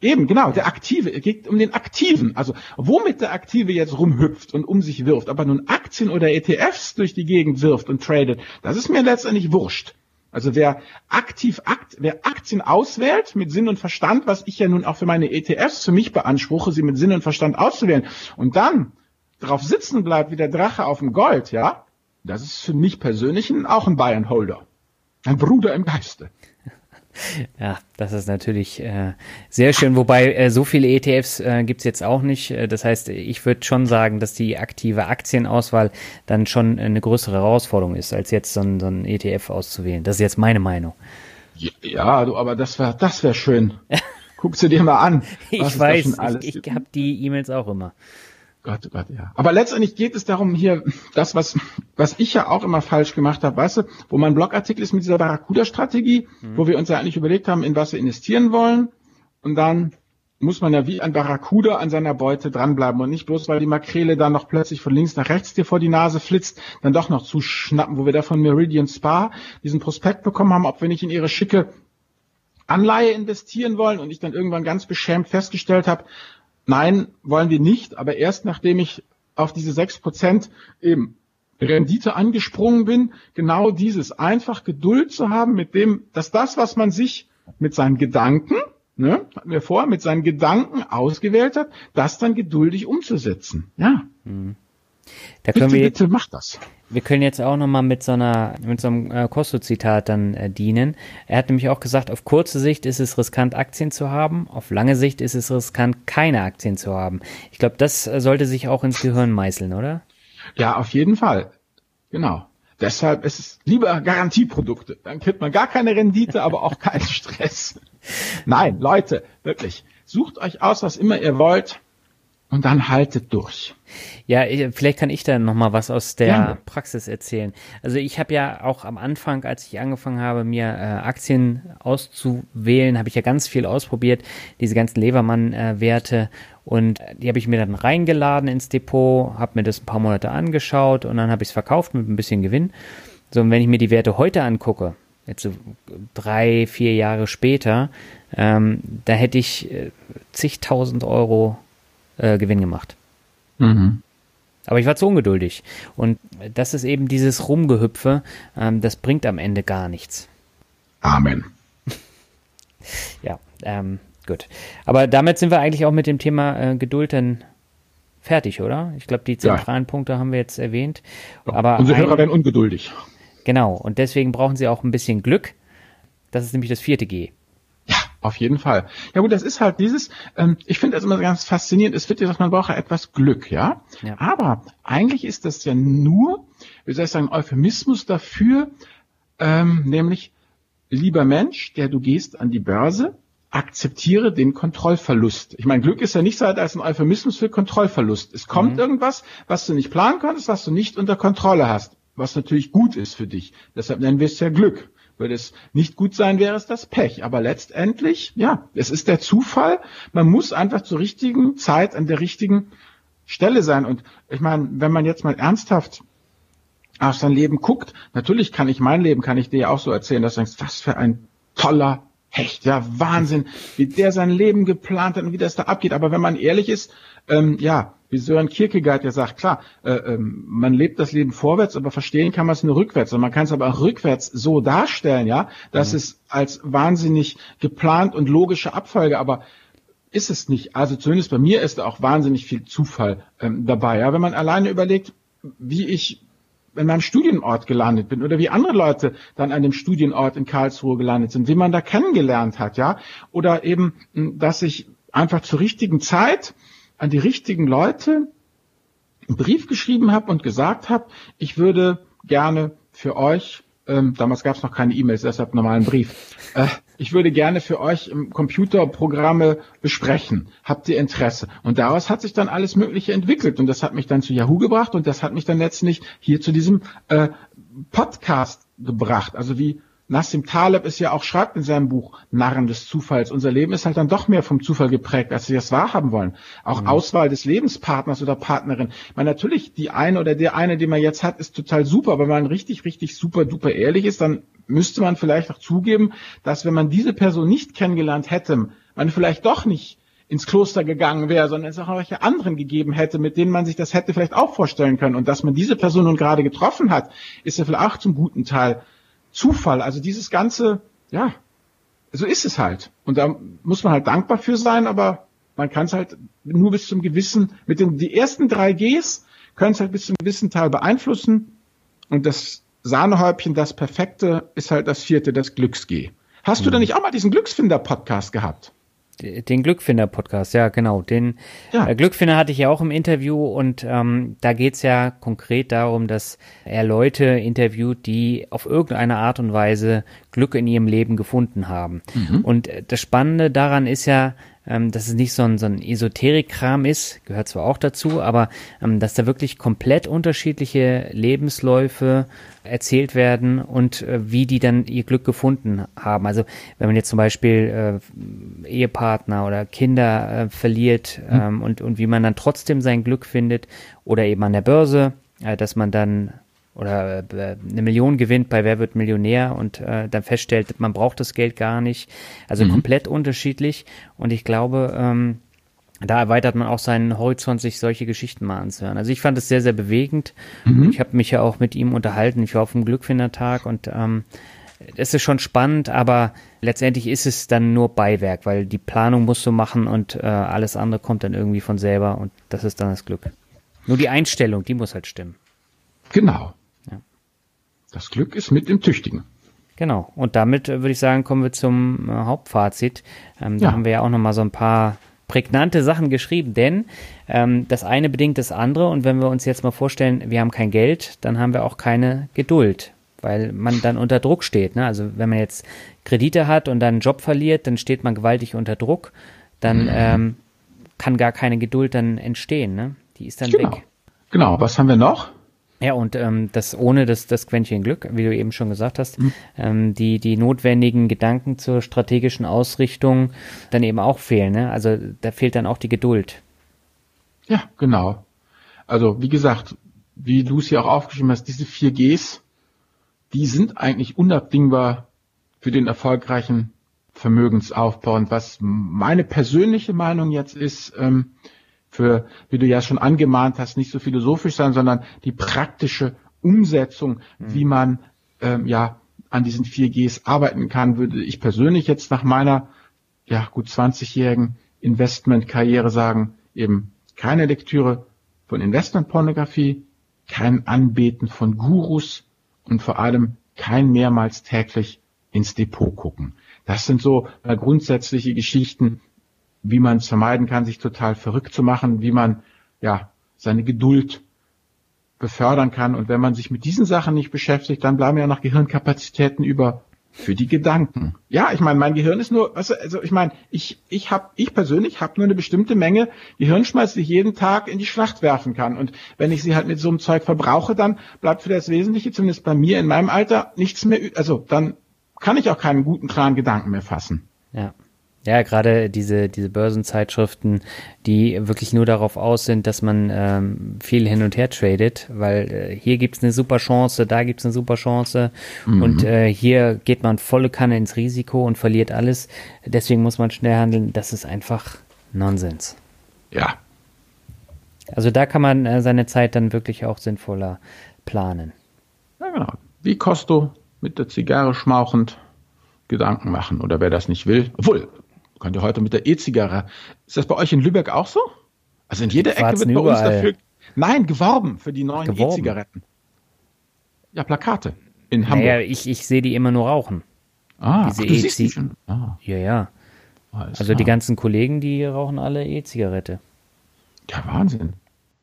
Eben, genau, der Aktive, es geht um den Aktiven. Also womit der Aktive jetzt rumhüpft und um sich wirft, aber nun Aktien oder ETFs durch die Gegend wirft und tradet, das ist mir letztendlich wurscht. Also wer aktiv, akt, wer Aktien auswählt mit Sinn und Verstand, was ich ja nun auch für meine ETFs für mich beanspruche, sie mit Sinn und Verstand auszuwählen und dann drauf sitzen bleibt wie der Drache auf dem Gold, ja, das ist für mich persönlich auch ein Buy and Holder. Ein Bruder im Geiste. Ja, das ist natürlich äh, sehr schön, wobei äh, so viele ETFs äh, gibt jetzt auch nicht. Äh, das heißt, ich würde schon sagen, dass die aktive Aktienauswahl dann schon eine größere Herausforderung ist, als jetzt so ein, so ein ETF auszuwählen. Das ist jetzt meine Meinung. Ja, ja du, aber das wäre das wär schön. Guckst du dir mal an. ich weiß, ich, ich habe die E-Mails auch immer. Gott, oh Gott, ja. Aber letztendlich geht es darum, hier, das, was, was ich ja auch immer falsch gemacht habe, weißt du, wo mein Blogartikel ist mit dieser Barracuda-Strategie, mhm. wo wir uns ja eigentlich überlegt haben, in was wir investieren wollen. Und dann muss man ja wie ein Barracuda an seiner Beute dranbleiben und nicht bloß, weil die Makrele dann noch plötzlich von links nach rechts dir vor die Nase flitzt, dann doch noch zuschnappen, wo wir da von Meridian Spa diesen Prospekt bekommen haben, ob wir nicht in ihre schicke Anleihe investieren wollen und ich dann irgendwann ganz beschämt festgestellt habe, Nein, wollen wir nicht, aber erst nachdem ich auf diese sechs Prozent eben Rendite angesprungen bin, genau dieses einfach Geduld zu haben mit dem, dass das, was man sich mit seinen Gedanken, ne, hatten wir vor, mit seinen Gedanken ausgewählt hat, das dann geduldig umzusetzen. Ja. Mhm. Da können bitte, wir, bitte mach das. Wir können jetzt auch nochmal mit so einer, mit so einem äh, Kosto-Zitat dann äh, dienen. Er hat nämlich auch gesagt, auf kurze Sicht ist es riskant, Aktien zu haben, auf lange Sicht ist es riskant, keine Aktien zu haben. Ich glaube, das äh, sollte sich auch ins Gehirn meißeln, oder? Ja, auf jeden Fall. Genau. Deshalb ist es lieber Garantieprodukte. Dann kriegt man gar keine Rendite, aber auch keinen Stress. Nein, Leute, wirklich. Sucht euch aus, was immer ihr wollt und dann haltet durch. Ja, vielleicht kann ich da noch mal was aus der ja. Praxis erzählen. Also ich habe ja auch am Anfang, als ich angefangen habe, mir äh, Aktien auszuwählen, habe ich ja ganz viel ausprobiert, diese ganzen Levermann-Werte und die habe ich mir dann reingeladen ins Depot, habe mir das ein paar Monate angeschaut und dann habe ich es verkauft mit ein bisschen Gewinn. So, und wenn ich mir die Werte heute angucke, jetzt so drei, vier Jahre später, ähm, da hätte ich äh, zigtausend Euro äh, Gewinn gemacht. Mhm. Aber ich war zu ungeduldig. Und das ist eben dieses Rumgehüpfe, ähm, das bringt am Ende gar nichts. Amen. ja, ähm, gut. Aber damit sind wir eigentlich auch mit dem Thema äh, Geduld dann fertig, oder? Ich glaube, die zentralen ja. Punkte haben wir jetzt erwähnt. Aber Unsere Hörer werden ungeduldig. Genau. Und deswegen brauchen sie auch ein bisschen Glück. Das ist nämlich das vierte G. Auf jeden Fall. Ja gut, das ist halt dieses, ähm, ich finde das immer ganz faszinierend, es wird gesagt, man braucht ja etwas Glück, ja? ja? Aber eigentlich ist das ja nur, wie soll ich sagen, Euphemismus dafür, ähm, nämlich, lieber Mensch, der du gehst an die Börse, akzeptiere den Kontrollverlust. Ich meine, Glück ist ja nichts weiter als ein Euphemismus für Kontrollverlust. Es kommt mhm. irgendwas, was du nicht planen konntest, was du nicht unter Kontrolle hast, was natürlich gut ist für dich. Deshalb nennen wir es ja Glück. Würde es nicht gut sein, wäre es das Pech. Aber letztendlich, ja, es ist der Zufall. Man muss einfach zur richtigen Zeit an der richtigen Stelle sein. Und ich meine, wenn man jetzt mal ernsthaft auf sein Leben guckt, natürlich kann ich mein Leben, kann ich dir ja auch so erzählen, dass du denkst, was für ein toller Hecht, ja, Wahnsinn, wie der sein Leben geplant hat und wie das da abgeht. Aber wenn man ehrlich ist, ähm, ja, wie Sören Kierkegaard ja sagt, klar, äh, ähm, man lebt das Leben vorwärts, aber verstehen kann man es nur rückwärts. Und man kann es aber auch rückwärts so darstellen, ja, dass mhm. es als wahnsinnig geplant und logische Abfolge, aber ist es nicht. Also zumindest bei mir ist da auch wahnsinnig viel Zufall ähm, dabei. Ja, wenn man alleine überlegt, wie ich in meinem Studienort gelandet bin oder wie andere Leute dann an dem Studienort in Karlsruhe gelandet sind, wie man da kennengelernt hat, ja, oder eben, dass ich einfach zur richtigen Zeit an die richtigen Leute einen Brief geschrieben habe und gesagt habe, ich würde gerne für euch, ähm, damals gab es noch keine E-Mails, deshalb normalen Brief, äh, ich würde gerne für euch Computerprogramme besprechen. Habt ihr Interesse? Und daraus hat sich dann alles Mögliche entwickelt und das hat mich dann zu Yahoo gebracht und das hat mich dann letztlich hier zu diesem äh, Podcast gebracht. Also wie Nassim Taleb es ja auch schreibt in seinem Buch Narren des Zufalls. Unser Leben ist halt dann doch mehr vom Zufall geprägt, als wir es wahrhaben wollen. Auch mhm. Auswahl des Lebenspartners oder Partnerin. Meine, natürlich, die eine oder der eine, den man jetzt hat, ist total super. Aber wenn man richtig, richtig super duper ehrlich ist, dann müsste man vielleicht auch zugeben, dass wenn man diese Person nicht kennengelernt hätte, man vielleicht doch nicht ins Kloster gegangen wäre, sondern es auch welche anderen gegeben hätte, mit denen man sich das hätte vielleicht auch vorstellen können. Und dass man diese Person nun gerade getroffen hat, ist ja vielleicht auch zum guten Teil Zufall. Also dieses ganze, ja, so ist es halt. Und da muss man halt dankbar für sein, aber man kann es halt nur bis zum gewissen, mit den die ersten drei Gs können es halt bis zum gewissen Teil beeinflussen. Und das Sahnehäubchen, das Perfekte, ist halt das vierte, das Glücksg. Hast mhm. du denn nicht auch mal diesen Glücksfinder-Podcast gehabt? Den Glückfinder-Podcast, ja, genau. Den ja. Äh, Glückfinder hatte ich ja auch im Interview und ähm, da geht's ja konkret darum, dass er Leute interviewt, die auf irgendeine Art und Weise Glück in ihrem Leben gefunden haben. Mhm. Und äh, das Spannende daran ist ja, ähm, dass es nicht so ein, so ein Esoterik-Kram ist, gehört zwar auch dazu, aber ähm, dass da wirklich komplett unterschiedliche Lebensläufe erzählt werden und äh, wie die dann ihr Glück gefunden haben. Also wenn man jetzt zum Beispiel äh, Ehepartner oder Kinder äh, verliert mhm. ähm, und, und wie man dann trotzdem sein Glück findet oder eben an der Börse, äh, dass man dann oder äh, eine Million gewinnt bei Wer wird Millionär und äh, dann feststellt, man braucht das Geld gar nicht. Also mhm. komplett unterschiedlich. Und ich glaube, ähm, da erweitert man auch seinen Horizont, sich solche Geschichten mal anzuhören. Also ich fand es sehr, sehr bewegend. Mhm. Ich habe mich ja auch mit ihm unterhalten. Ich war auf dem Glückfindertag und ähm, es ist schon spannend, aber letztendlich ist es dann nur Beiwerk, weil die Planung musst du machen und äh, alles andere kommt dann irgendwie von selber und das ist dann das Glück. Nur die Einstellung, die muss halt stimmen. Genau. Das Glück ist mit dem Tüchtigen. Genau. Und damit äh, würde ich sagen, kommen wir zum äh, Hauptfazit. Ähm, da ja. haben wir ja auch nochmal so ein paar prägnante Sachen geschrieben, denn ähm, das eine bedingt das andere und wenn wir uns jetzt mal vorstellen, wir haben kein Geld, dann haben wir auch keine Geduld, weil man dann unter Druck steht. Ne? Also wenn man jetzt Kredite hat und dann einen Job verliert, dann steht man gewaltig unter Druck, dann mhm. ähm, kann gar keine Geduld dann entstehen. Ne? Die ist dann genau. weg. Genau, was haben wir noch? Ja, und ähm, das ohne das, das Quäntchen Glück, wie du eben schon gesagt hast, mhm. ähm, die, die notwendigen Gedanken zur strategischen Ausrichtung dann eben auch fehlen. Ne? Also da fehlt dann auch die Geduld. Ja, genau. Also wie gesagt, wie du es ja auch aufgeschrieben hast, diese vier Gs, die sind eigentlich unabdingbar für den erfolgreichen Vermögensaufbau. Und was meine persönliche Meinung jetzt ist, ähm, für, wie du ja schon angemahnt hast, nicht so philosophisch sein, sondern die praktische Umsetzung, mhm. wie man ähm, ja an diesen 4Gs arbeiten kann, würde ich persönlich jetzt nach meiner ja gut 20-jährigen Investmentkarriere sagen, eben keine Lektüre von Investmentpornografie, kein Anbeten von Gurus und vor allem kein mehrmals täglich ins Depot gucken. Das sind so grundsätzliche Geschichten, wie man es vermeiden kann, sich total verrückt zu machen, wie man ja seine Geduld befördern kann. Und wenn man sich mit diesen Sachen nicht beschäftigt, dann bleiben ja noch Gehirnkapazitäten über für die Gedanken. Ja, ich meine, mein Gehirn ist nur, also, ich meine, ich ich habe ich persönlich habe nur eine bestimmte Menge Gehirnschmalz, die ich jeden Tag in die Schlacht werfen kann. Und wenn ich sie halt mit so einem Zeug verbrauche, dann bleibt für das Wesentliche, zumindest bei mir in meinem Alter, nichts mehr. Also dann kann ich auch keinen guten klaren Gedanken mehr fassen. Ja. Ja, gerade diese, diese Börsenzeitschriften, die wirklich nur darauf aus sind, dass man ähm, viel hin und her tradet, weil äh, hier gibt's eine super Chance, da gibt's eine super Chance mhm. und äh, hier geht man volle Kanne ins Risiko und verliert alles. Deswegen muss man schnell handeln. Das ist einfach Nonsens. Ja. Also da kann man äh, seine Zeit dann wirklich auch sinnvoller planen. Ja, genau. Wie Costo mit der Zigarre schmauchend Gedanken machen oder wer das nicht will. Obwohl, könnt ihr heute mit der E-Zigarre. Ist das bei euch in Lübeck auch so? Also in jeder Ecke wird bei überall. uns dafür. Nein, geworben für die neuen E-Zigaretten. Ja, Plakate. In Hamburg. Naja, ich, ich sehe die immer nur rauchen. Ah, Diese ach, du siehst die schon. Ah. Ja, ja. Alles also klar. die ganzen Kollegen, die rauchen alle E-Zigarette. Ja, Wahnsinn.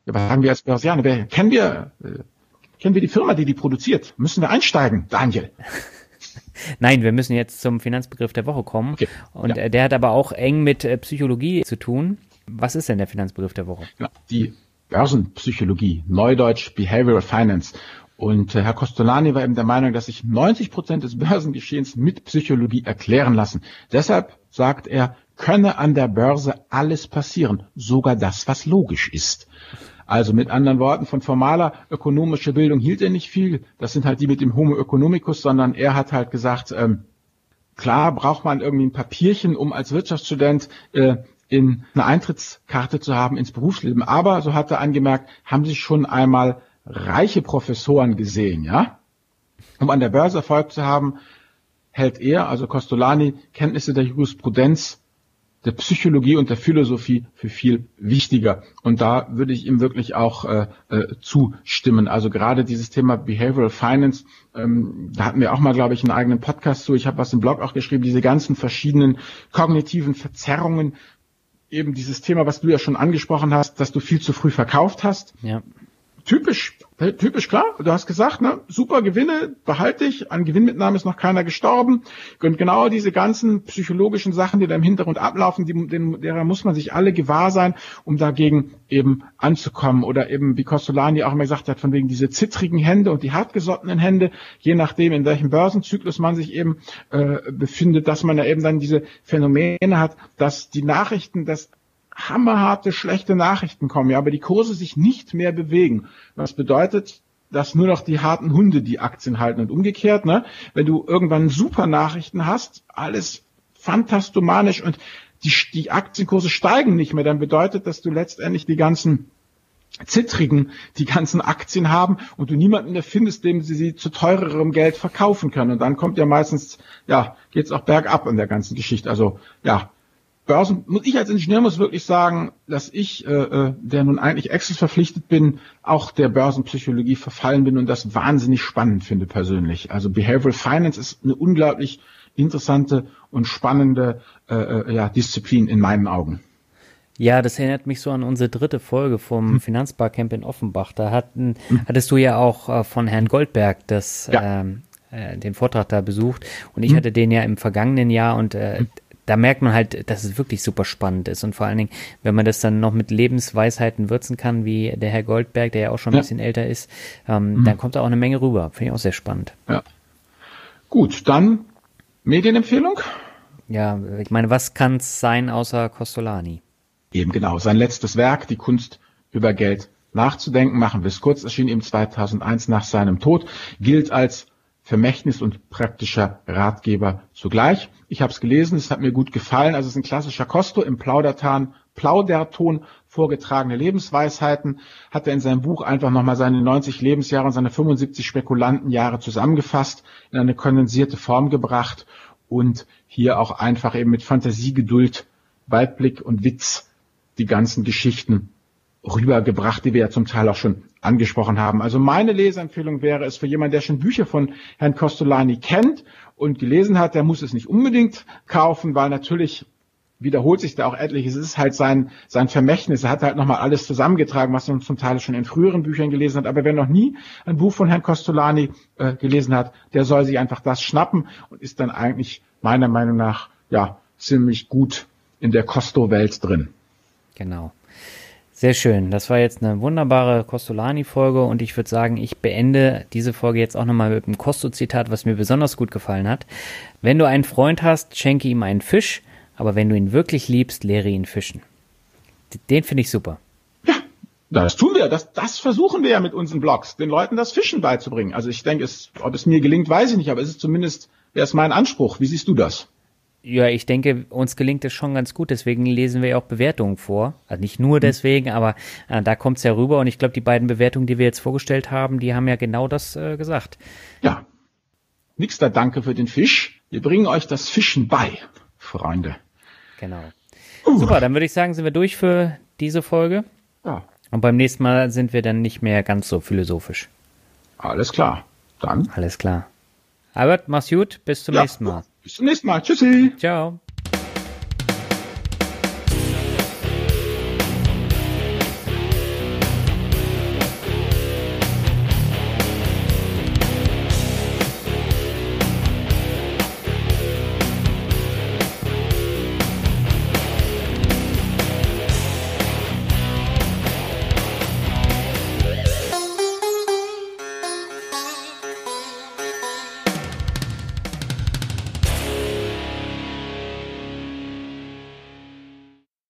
Ja, was sagen wir als Börsianer? Kennen wir, äh, kennen wir die Firma, die die produziert? Müssen wir einsteigen, Daniel? Nein, wir müssen jetzt zum Finanzbegriff der Woche kommen. Okay. Und ja. der hat aber auch eng mit äh, Psychologie zu tun. Was ist denn der Finanzbegriff der Woche? Ja, die Börsenpsychologie, Neudeutsch Behavioral Finance. Und äh, Herr Costolani war eben der Meinung, dass sich 90 Prozent des Börsengeschehens mit Psychologie erklären lassen. Deshalb sagt er, könne an der Börse alles passieren, sogar das, was logisch ist. Also mit anderen Worten, von formaler ökonomischer Bildung hielt er nicht viel. Das sind halt die mit dem Homo economicus, sondern er hat halt gesagt, ähm, klar braucht man irgendwie ein Papierchen, um als Wirtschaftsstudent äh, in eine Eintrittskarte zu haben ins Berufsleben. Aber, so hat er angemerkt, haben sich schon einmal reiche Professoren gesehen, ja? Um an der Börse Erfolg zu haben, hält er, also Costolani, Kenntnisse der Jurisprudenz der Psychologie und der Philosophie für viel wichtiger. Und da würde ich ihm wirklich auch äh, äh, zustimmen. Also gerade dieses Thema Behavioral Finance, ähm, da hatten wir auch mal, glaube ich, einen eigenen Podcast zu. Ich habe was im Blog auch geschrieben, diese ganzen verschiedenen kognitiven Verzerrungen, eben dieses Thema, was du ja schon angesprochen hast, dass du viel zu früh verkauft hast. Ja typisch, typisch klar. Du hast gesagt, ne, super Gewinne, behalte ich. An Gewinnmitnahme ist noch keiner gestorben. Und genau diese ganzen psychologischen Sachen, die da im Hintergrund ablaufen, die, denen, derer muss man sich alle gewahr sein, um dagegen eben anzukommen. Oder eben, wie Costolani auch immer gesagt hat, von wegen diese zittrigen Hände und die hartgesottenen Hände, je nachdem, in welchem Börsenzyklus man sich eben äh, befindet, dass man ja eben dann diese Phänomene hat, dass die Nachrichten, das hammerharte, schlechte Nachrichten kommen, ja, aber die Kurse sich nicht mehr bewegen. Was bedeutet, dass nur noch die harten Hunde die Aktien halten und umgekehrt, ne? Wenn du irgendwann super Nachrichten hast, alles fantastomanisch und die, die Aktienkurse steigen nicht mehr, dann bedeutet, dass du letztendlich die ganzen Zittrigen die ganzen Aktien haben und du niemanden mehr findest, dem sie sie zu teurerem Geld verkaufen können. Und dann kommt ja meistens, ja, geht's auch bergab in der ganzen Geschichte. Also ja, Börsen, muss ich als Ingenieur muss wirklich sagen, dass ich, äh, äh, der nun eigentlich Excel verpflichtet bin, auch der Börsenpsychologie verfallen bin und das wahnsinnig spannend finde persönlich. Also Behavioral Finance ist eine unglaublich interessante und spannende äh, äh, ja, Disziplin in meinen Augen. Ja, das erinnert mich so an unsere dritte Folge vom hm. Finanzbarcamp in Offenbach. Da hatten, hm. hattest du ja auch äh, von Herrn Goldberg das ja. ähm, äh, den Vortrag da besucht und ich hm. hatte den ja im vergangenen Jahr und äh, hm da merkt man halt, dass es wirklich super spannend ist. Und vor allen Dingen, wenn man das dann noch mit Lebensweisheiten würzen kann, wie der Herr Goldberg, der ja auch schon ein ja. bisschen älter ist, ähm, mhm. dann kommt da auch eine Menge rüber. Finde ich auch sehr spannend. Ja. Gut, dann Medienempfehlung? Ja, ich meine, was kann es sein außer Costolani? Eben genau. Sein letztes Werk, die Kunst über Geld nachzudenken, machen wir es kurz, erschien ihm 2001 nach seinem Tod, gilt als Vermächtnis und praktischer Ratgeber zugleich. Ich habe es gelesen, es hat mir gut gefallen. Also es ist ein klassischer Kosto im Plaudertan, Plauderton vorgetragene Lebensweisheiten. Hat er in seinem Buch einfach nochmal seine 90 Lebensjahre und seine 75 Spekulantenjahre zusammengefasst, in eine kondensierte Form gebracht und hier auch einfach eben mit Fantasie, Geduld, Weitblick und Witz die ganzen Geschichten rübergebracht, die wir ja zum Teil auch schon angesprochen haben. Also meine Leseempfehlung wäre es für jemanden, der schon Bücher von Herrn Costolani kennt und gelesen hat, der muss es nicht unbedingt kaufen, weil natürlich wiederholt sich da auch etliches. Es ist halt sein, sein Vermächtnis. Er hat halt nochmal alles zusammengetragen, was man zum Teil schon in früheren Büchern gelesen hat. Aber wer noch nie ein Buch von Herrn Costolani äh, gelesen hat, der soll sich einfach das schnappen und ist dann eigentlich meiner Meinung nach ja ziemlich gut in der Costo-Welt drin. Genau. Sehr schön. Das war jetzt eine wunderbare Costolani-Folge und ich würde sagen, ich beende diese Folge jetzt auch nochmal mit einem Costo-Zitat, was mir besonders gut gefallen hat. Wenn du einen Freund hast, schenke ihm einen Fisch. aber wenn du ihn wirklich liebst, lehre ihn fischen. Den finde ich super. Ja, das tun wir. Das, das versuchen wir ja mit unseren Blogs, den Leuten das Fischen beizubringen. Also ich denke, ob es mir gelingt, weiß ich nicht, aber es ist zumindest, wäre es mein Anspruch. Wie siehst du das? Ja, ich denke, uns gelingt es schon ganz gut, deswegen lesen wir ja auch Bewertungen vor. Also nicht nur mhm. deswegen, aber äh, da kommt es ja rüber und ich glaube, die beiden Bewertungen, die wir jetzt vorgestellt haben, die haben ja genau das äh, gesagt. Ja. Nixter Danke für den Fisch. Wir bringen euch das Fischen bei, Freunde. Genau. Uh. Super, dann würde ich sagen, sind wir durch für diese Folge. Ja. Und beim nächsten Mal sind wir dann nicht mehr ganz so philosophisch. Alles klar. Dann. Alles klar. Albert, mach's gut. Bis zum ja. nächsten Mal. Bis zum nächsten Mal. Tschüssi. Ciao.